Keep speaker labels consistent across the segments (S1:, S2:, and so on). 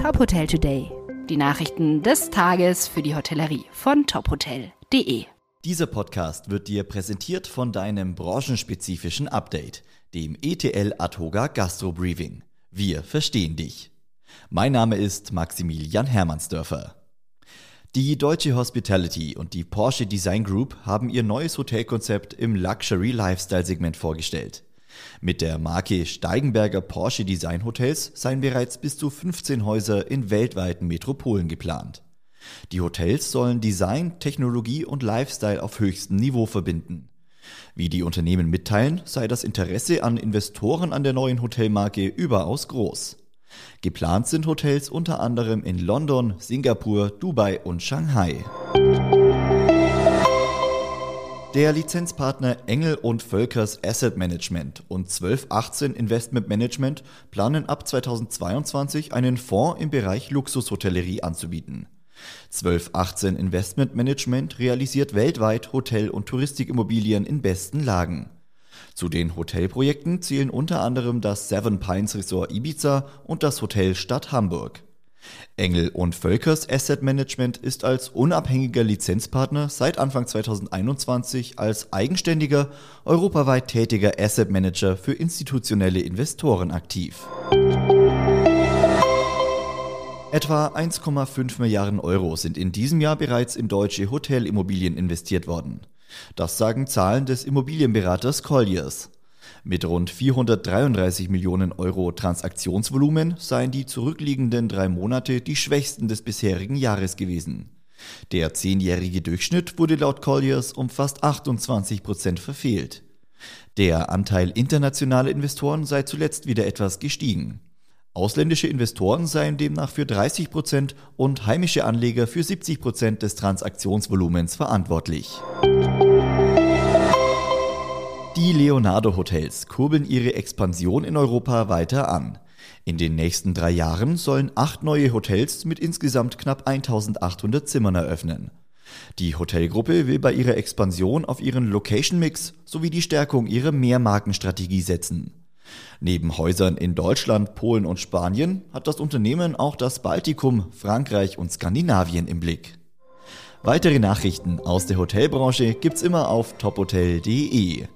S1: Top Hotel Today. Die Nachrichten des Tages für die Hotellerie von tophotel.de.
S2: Dieser Podcast wird dir präsentiert von deinem branchenspezifischen Update, dem ETL Atoga Gastro Briefing. Wir verstehen dich. Mein Name ist Maximilian Hermannsdörfer. Die Deutsche Hospitality und die Porsche Design Group haben ihr neues Hotelkonzept im Luxury Lifestyle Segment vorgestellt. Mit der Marke Steigenberger Porsche Design Hotels seien bereits bis zu 15 Häuser in weltweiten Metropolen geplant. Die Hotels sollen Design, Technologie und Lifestyle auf höchstem Niveau verbinden. Wie die Unternehmen mitteilen, sei das Interesse an Investoren an der neuen Hotelmarke überaus groß. Geplant sind Hotels unter anderem in London, Singapur, Dubai und Shanghai. Der Lizenzpartner Engel und Völkers Asset Management und 1218 Investment Management planen ab 2022 einen Fonds im Bereich Luxushotellerie anzubieten. 1218 Investment Management realisiert weltweit Hotel- und Touristikimmobilien in besten Lagen. Zu den Hotelprojekten zählen unter anderem das Seven Pines Resort Ibiza und das Hotel Stadt Hamburg. Engel und Völkers Asset Management ist als unabhängiger Lizenzpartner seit Anfang 2021 als eigenständiger, europaweit tätiger Asset Manager für institutionelle Investoren aktiv. Etwa 1,5 Milliarden Euro sind in diesem Jahr bereits in deutsche Hotelimmobilien investiert worden. Das sagen Zahlen des Immobilienberaters Colliers. Mit rund 433 Millionen Euro Transaktionsvolumen seien die zurückliegenden drei Monate die schwächsten des bisherigen Jahres gewesen. Der zehnjährige Durchschnitt wurde laut Colliers um fast 28 Prozent verfehlt. Der Anteil internationaler Investoren sei zuletzt wieder etwas gestiegen. Ausländische Investoren seien demnach für 30 Prozent und heimische Anleger für 70 Prozent des Transaktionsvolumens verantwortlich. Die Leonardo Hotels kurbeln ihre Expansion in Europa weiter an. In den nächsten drei Jahren sollen acht neue Hotels mit insgesamt knapp 1800 Zimmern eröffnen. Die Hotelgruppe will bei ihrer Expansion auf ihren Location-Mix sowie die Stärkung ihrer Mehrmarkenstrategie setzen. Neben Häusern in Deutschland, Polen und Spanien hat das Unternehmen auch das Baltikum, Frankreich und Skandinavien im Blick. Weitere Nachrichten aus der Hotelbranche gibt's immer auf tophotel.de.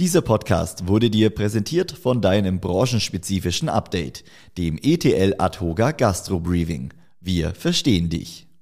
S2: Dieser Podcast wurde dir präsentiert von deinem branchenspezifischen Update, dem ETL Adhoga Gastro Briefing. Wir verstehen dich.